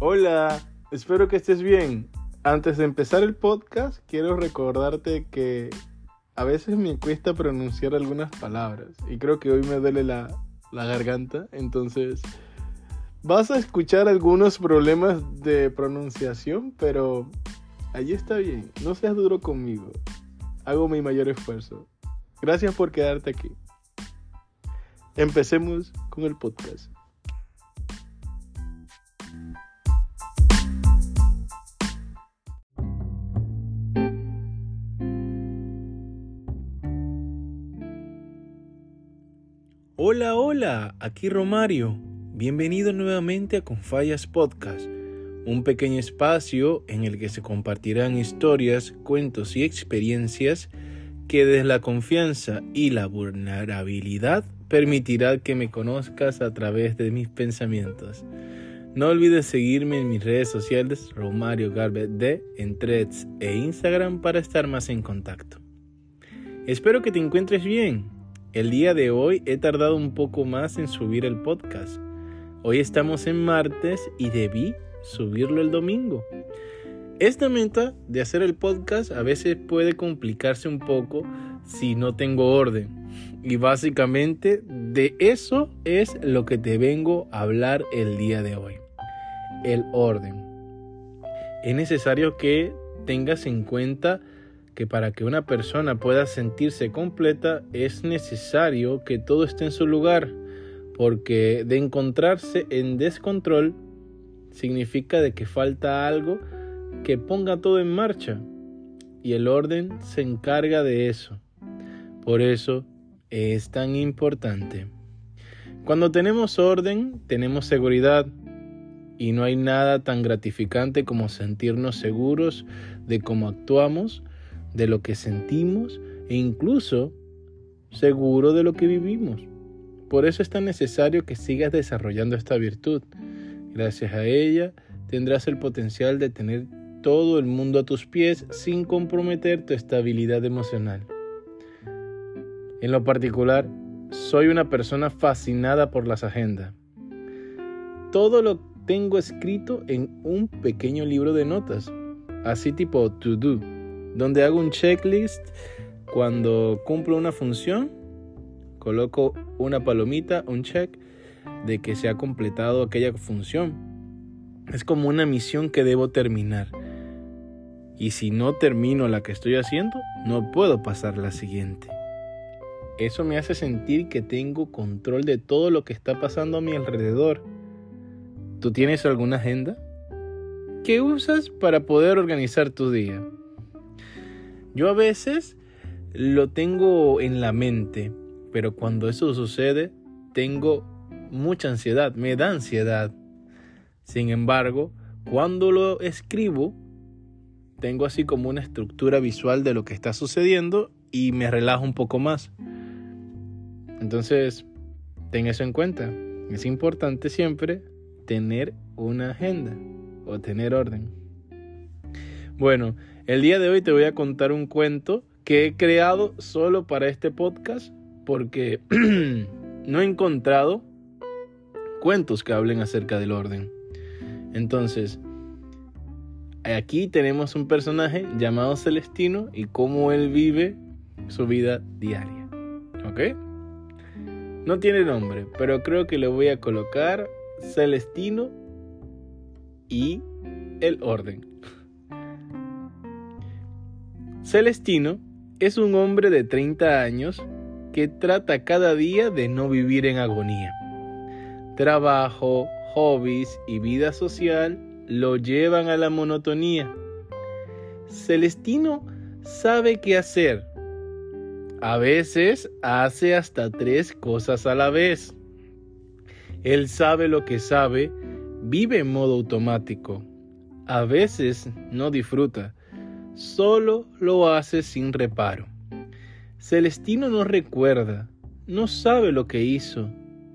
Hola, espero que estés bien. Antes de empezar el podcast, quiero recordarte que a veces me cuesta pronunciar algunas palabras y creo que hoy me duele la, la garganta, entonces vas a escuchar algunos problemas de pronunciación, pero allí está bien, no seas duro conmigo, hago mi mayor esfuerzo. Gracias por quedarte aquí. Empecemos con el podcast. Hola, aquí Romario. Bienvenido nuevamente a Confallas Podcast, un pequeño espacio en el que se compartirán historias, cuentos y experiencias que desde la confianza y la vulnerabilidad permitirá que me conozcas a través de mis pensamientos. No olvides seguirme en mis redes sociales Romario Garbet D en Threads e Instagram para estar más en contacto. Espero que te encuentres bien el día de hoy he tardado un poco más en subir el podcast. Hoy estamos en martes y debí subirlo el domingo. Esta meta de hacer el podcast a veces puede complicarse un poco si no tengo orden. Y básicamente de eso es lo que te vengo a hablar el día de hoy. El orden. Es necesario que tengas en cuenta que para que una persona pueda sentirse completa es necesario que todo esté en su lugar, porque de encontrarse en descontrol significa de que falta algo que ponga todo en marcha y el orden se encarga de eso. Por eso es tan importante. Cuando tenemos orden, tenemos seguridad y no hay nada tan gratificante como sentirnos seguros de cómo actuamos de lo que sentimos e incluso seguro de lo que vivimos. Por eso es tan necesario que sigas desarrollando esta virtud. Gracias a ella tendrás el potencial de tener todo el mundo a tus pies sin comprometer tu estabilidad emocional. En lo particular, soy una persona fascinada por las agendas. Todo lo tengo escrito en un pequeño libro de notas, así tipo to do donde hago un checklist cuando cumplo una función, coloco una palomita, un check de que se ha completado aquella función. Es como una misión que debo terminar. Y si no termino la que estoy haciendo, no puedo pasar la siguiente. Eso me hace sentir que tengo control de todo lo que está pasando a mi alrededor. ¿Tú tienes alguna agenda? ¿Qué usas para poder organizar tu día? Yo a veces lo tengo en la mente, pero cuando eso sucede, tengo mucha ansiedad, me da ansiedad. Sin embargo, cuando lo escribo, tengo así como una estructura visual de lo que está sucediendo y me relajo un poco más. Entonces, ten eso en cuenta. Es importante siempre tener una agenda o tener orden. Bueno, el día de hoy te voy a contar un cuento que he creado solo para este podcast porque no he encontrado cuentos que hablen acerca del orden. Entonces, aquí tenemos un personaje llamado Celestino y cómo él vive su vida diaria. ¿Ok? No tiene nombre, pero creo que le voy a colocar Celestino y el orden. Celestino es un hombre de 30 años que trata cada día de no vivir en agonía. Trabajo, hobbies y vida social lo llevan a la monotonía. Celestino sabe qué hacer. A veces hace hasta tres cosas a la vez. Él sabe lo que sabe, vive en modo automático. A veces no disfruta solo lo hace sin reparo. Celestino no recuerda, no sabe lo que hizo,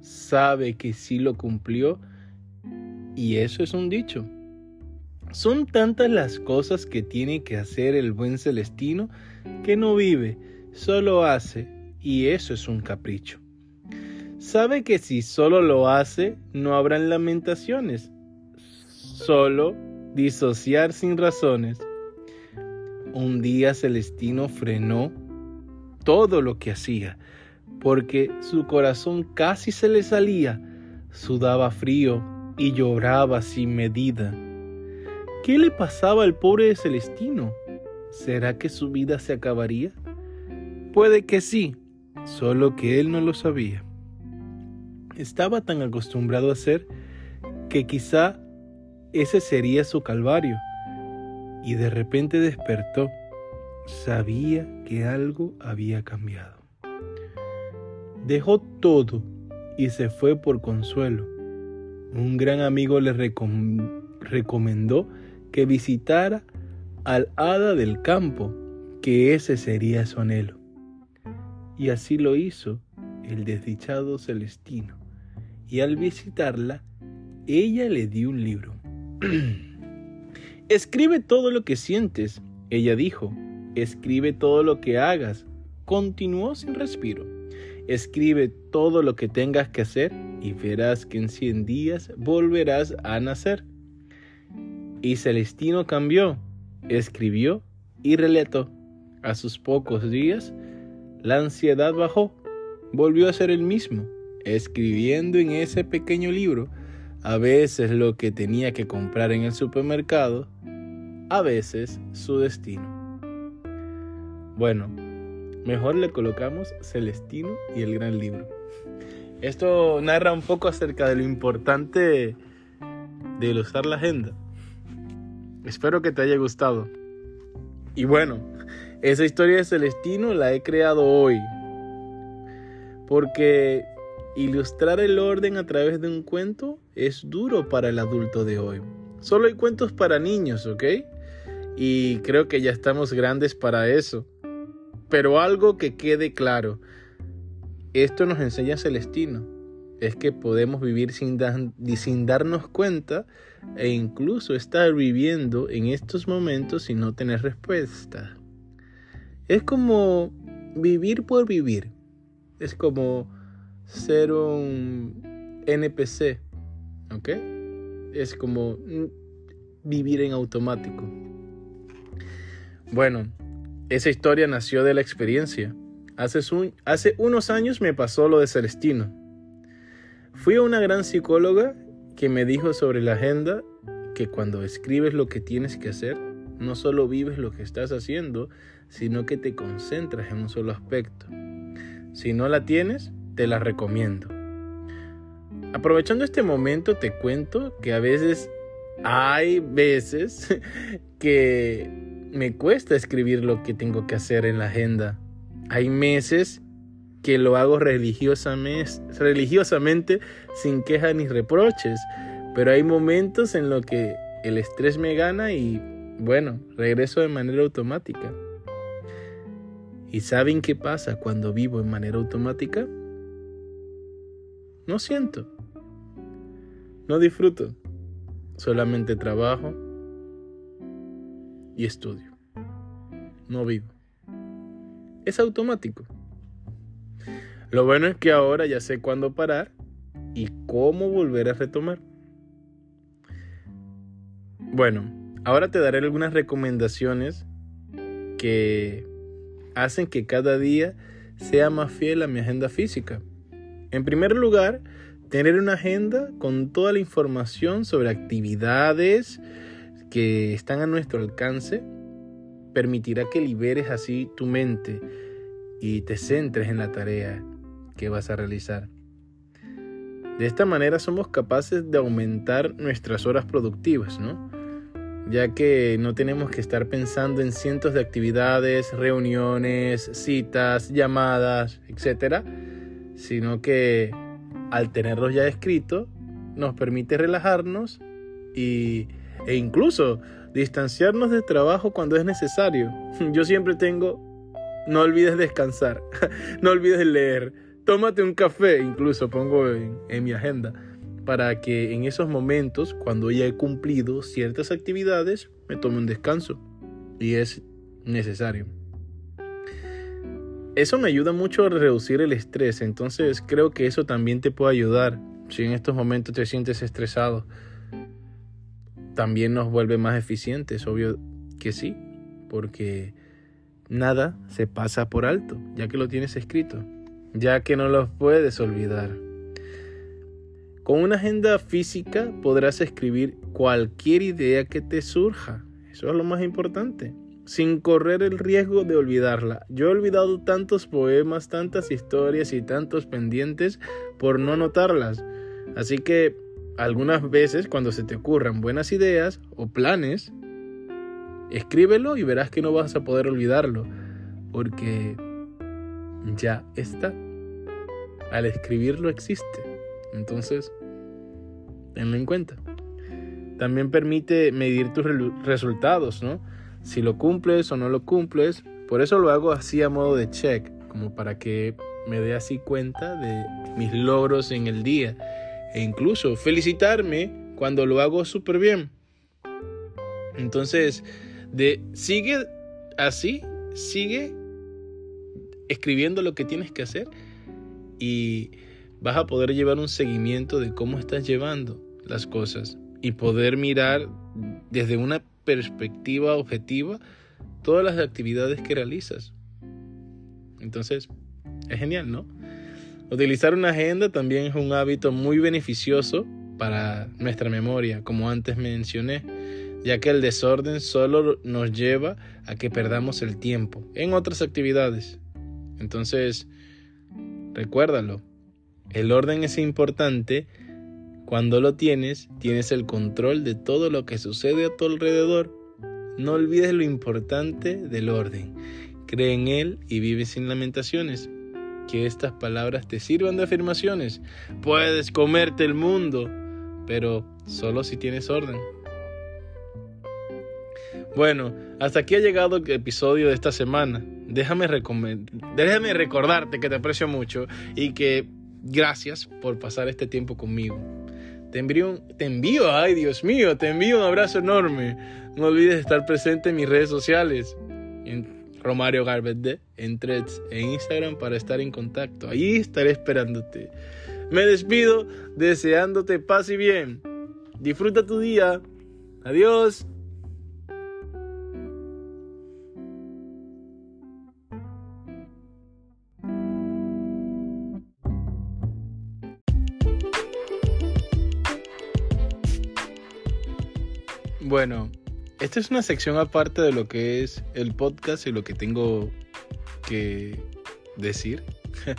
sabe que sí lo cumplió y eso es un dicho. Son tantas las cosas que tiene que hacer el buen Celestino que no vive, solo hace y eso es un capricho. Sabe que si solo lo hace no habrán lamentaciones, solo disociar sin razones. Un día Celestino frenó todo lo que hacía, porque su corazón casi se le salía, sudaba frío y lloraba sin medida. ¿Qué le pasaba al pobre Celestino? ¿Será que su vida se acabaría? Puede que sí, solo que él no lo sabía. Estaba tan acostumbrado a ser que quizá ese sería su calvario. Y de repente despertó. Sabía que algo había cambiado. Dejó todo y se fue por consuelo. Un gran amigo le recomendó que visitara al hada del campo, que ese sería su anhelo. Y así lo hizo el desdichado Celestino. Y al visitarla, ella le dio un libro. Escribe todo lo que sientes, ella dijo. Escribe todo lo que hagas. Continuó sin respiro. Escribe todo lo que tengas que hacer y verás que en cien días volverás a nacer. Y Celestino cambió, escribió y relató. A sus pocos días, la ansiedad bajó. Volvió a ser el mismo, escribiendo en ese pequeño libro a veces lo que tenía que comprar en el supermercado, a veces su destino. Bueno, mejor le colocamos Celestino y el gran libro. Esto narra un poco acerca de lo importante de ilustrar la agenda. Espero que te haya gustado. Y bueno, esa historia de Celestino la he creado hoy. Porque ilustrar el orden a través de un cuento es duro para el adulto de hoy. Solo hay cuentos para niños, ¿ok? Y creo que ya estamos grandes para eso. Pero algo que quede claro, esto nos enseña Celestino, es que podemos vivir sin, sin darnos cuenta e incluso estar viviendo en estos momentos y no tener respuesta. Es como vivir por vivir. Es como ser un NPC, ¿ok? Es como vivir en automático. Bueno, esa historia nació de la experiencia. Hace, hace unos años me pasó lo de Celestino. Fui a una gran psicóloga que me dijo sobre la agenda que cuando escribes lo que tienes que hacer, no solo vives lo que estás haciendo, sino que te concentras en un solo aspecto. Si no la tienes, te la recomiendo. Aprovechando este momento te cuento que a veces hay veces que me cuesta escribir lo que tengo que hacer en la agenda. Hay meses que lo hago religiosamente, religiosamente sin quejas ni reproches, pero hay momentos en los que el estrés me gana y bueno, regreso de manera automática. ¿Y saben qué pasa cuando vivo en manera automática? No siento. No disfruto. Solamente trabajo y estudio. No vivo. Es automático. Lo bueno es que ahora ya sé cuándo parar y cómo volver a retomar. Bueno, ahora te daré algunas recomendaciones que hacen que cada día sea más fiel a mi agenda física. En primer lugar, tener una agenda con toda la información sobre actividades que están a nuestro alcance permitirá que liberes así tu mente y te centres en la tarea que vas a realizar. De esta manera somos capaces de aumentar nuestras horas productivas, ¿no? Ya que no tenemos que estar pensando en cientos de actividades, reuniones, citas, llamadas, etcétera, sino que al tenerlos ya escritos nos permite relajarnos y, e incluso distanciarnos del trabajo cuando es necesario. Yo siempre tengo, no olvides descansar, no olvides leer, tómate un café, incluso pongo en, en mi agenda, para que en esos momentos, cuando ya he cumplido ciertas actividades, me tome un descanso. Y es necesario eso me ayuda mucho a reducir el estrés, entonces creo que eso también te puede ayudar si en estos momentos te sientes estresado. también nos vuelve más eficientes, obvio que sí, porque nada se pasa por alto, ya que lo tienes escrito, ya que no los puedes olvidar. Con una agenda física podrás escribir cualquier idea que te surja, eso es lo más importante, sin correr el riesgo de olvidarla. Yo he olvidado tantos poemas, tantas historias y tantos pendientes por no anotarlas, así que algunas veces cuando se te ocurran buenas ideas o planes, escríbelo y verás que no vas a poder olvidarlo, porque ya está. Al escribirlo existe. Entonces, tenlo en cuenta. También permite medir tus resultados, ¿no? Si lo cumples o no lo cumples. Por eso lo hago así a modo de check, como para que me dé así cuenta de mis logros en el día e incluso felicitarme cuando lo hago súper bien. Entonces, de sigue así, sigue escribiendo lo que tienes que hacer y vas a poder llevar un seguimiento de cómo estás llevando las cosas y poder mirar desde una perspectiva objetiva todas las actividades que realizas. Entonces, es genial, ¿no? Utilizar una agenda también es un hábito muy beneficioso para nuestra memoria, como antes mencioné, ya que el desorden solo nos lleva a que perdamos el tiempo en otras actividades. Entonces, recuérdalo, el orden es importante. Cuando lo tienes, tienes el control de todo lo que sucede a tu alrededor. No olvides lo importante del orden. Cree en él y vive sin lamentaciones que estas palabras te sirvan de afirmaciones. Puedes comerte el mundo, pero solo si tienes orden. Bueno, hasta aquí ha llegado el episodio de esta semana. Déjame, déjame recordarte que te aprecio mucho y que gracias por pasar este tiempo conmigo. Te envío, te envío, ay Dios mío, te envío un abrazo enorme. No olvides estar presente en mis redes sociales. Romario Garbet en Threads e Instagram para estar en contacto. Ahí estaré esperándote. Me despido deseándote paz y bien. Disfruta tu día. Adiós. Bueno, esta es una sección aparte de lo que es el podcast y lo que tengo que decir.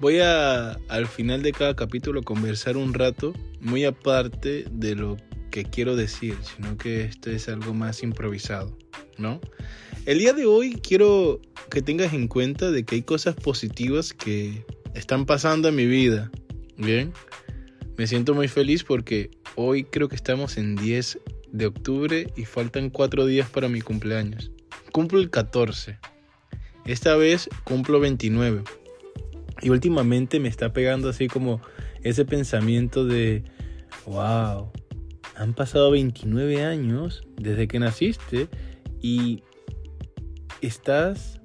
Voy a al final de cada capítulo conversar un rato, muy aparte de lo que quiero decir, sino que esto es algo más improvisado, ¿no? El día de hoy quiero que tengas en cuenta de que hay cosas positivas que están pasando en mi vida, ¿bien? Me siento muy feliz porque hoy creo que estamos en 10 de octubre y faltan cuatro días para mi cumpleaños. Cumplo el 14. Esta vez cumplo 29. Y últimamente me está pegando así como ese pensamiento de, wow, han pasado 29 años desde que naciste y estás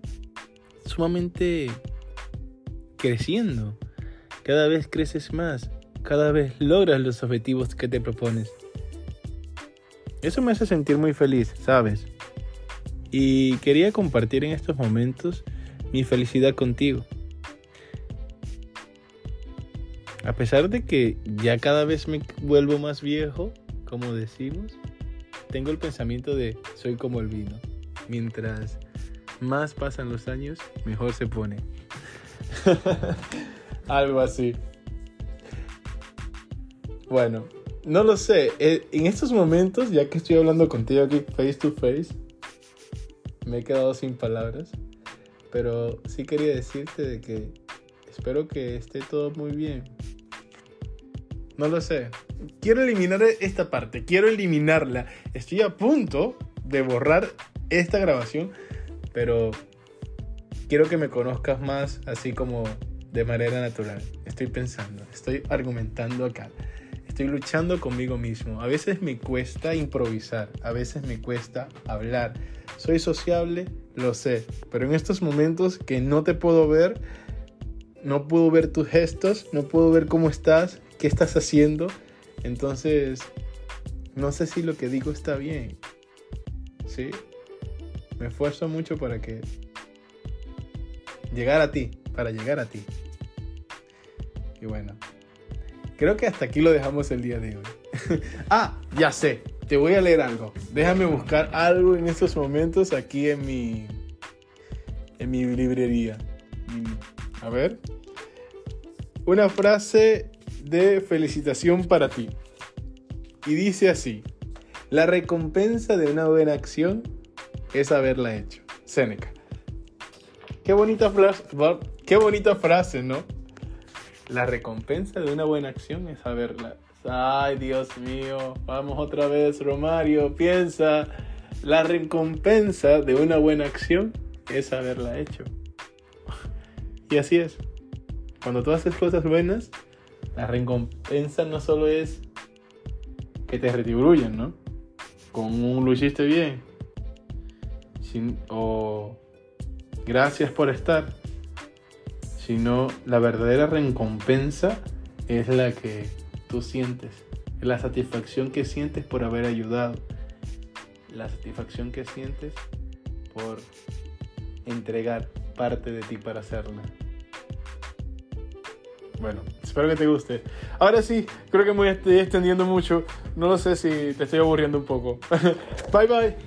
sumamente creciendo. Cada vez creces más, cada vez logras los objetivos que te propones. Eso me hace sentir muy feliz, ¿sabes? Y quería compartir en estos momentos mi felicidad contigo. A pesar de que ya cada vez me vuelvo más viejo, como decimos, tengo el pensamiento de soy como el vino. Mientras más pasan los años, mejor se pone. Algo así. Bueno, no lo sé. Eh, en estos momentos, ya que estoy hablando contigo aquí face to face, me he quedado sin palabras. Pero sí quería decirte de que espero que esté todo muy bien. No lo sé. Quiero eliminar esta parte. Quiero eliminarla. Estoy a punto de borrar esta grabación. Pero quiero que me conozcas más así como de manera natural. Estoy pensando. Estoy argumentando acá estoy luchando conmigo mismo. A veces me cuesta improvisar, a veces me cuesta hablar. Soy sociable, lo sé, pero en estos momentos que no te puedo ver, no puedo ver tus gestos, no puedo ver cómo estás, qué estás haciendo. Entonces, no sé si lo que digo está bien. ¿Sí? Me esfuerzo mucho para que llegar a ti, para llegar a ti. Y bueno, creo que hasta aquí lo dejamos el día de hoy. ah, ya sé, te voy a leer algo. Déjame buscar algo en estos momentos aquí en mi en mi librería. Mm, a ver. Una frase de felicitación para ti. Y dice así: La recompensa de una buena acción es haberla hecho. Seneca. Qué bonita frase, qué bonita frase, ¿no? La recompensa de una buena acción es haberla. Ay, Dios mío, vamos otra vez, Romario, piensa. La recompensa de una buena acción es haberla hecho. Y así es. Cuando tú haces cosas buenas, la recompensa no solo es que te retribuyen, ¿no? Con un lo hiciste bien. o gracias por estar. Sino la verdadera recompensa es la que tú sientes. La satisfacción que sientes por haber ayudado. La satisfacción que sientes por entregar parte de ti para hacerla. Bueno, espero que te guste. Ahora sí, creo que me estoy extendiendo mucho. No lo sé si te estoy aburriendo un poco. bye bye.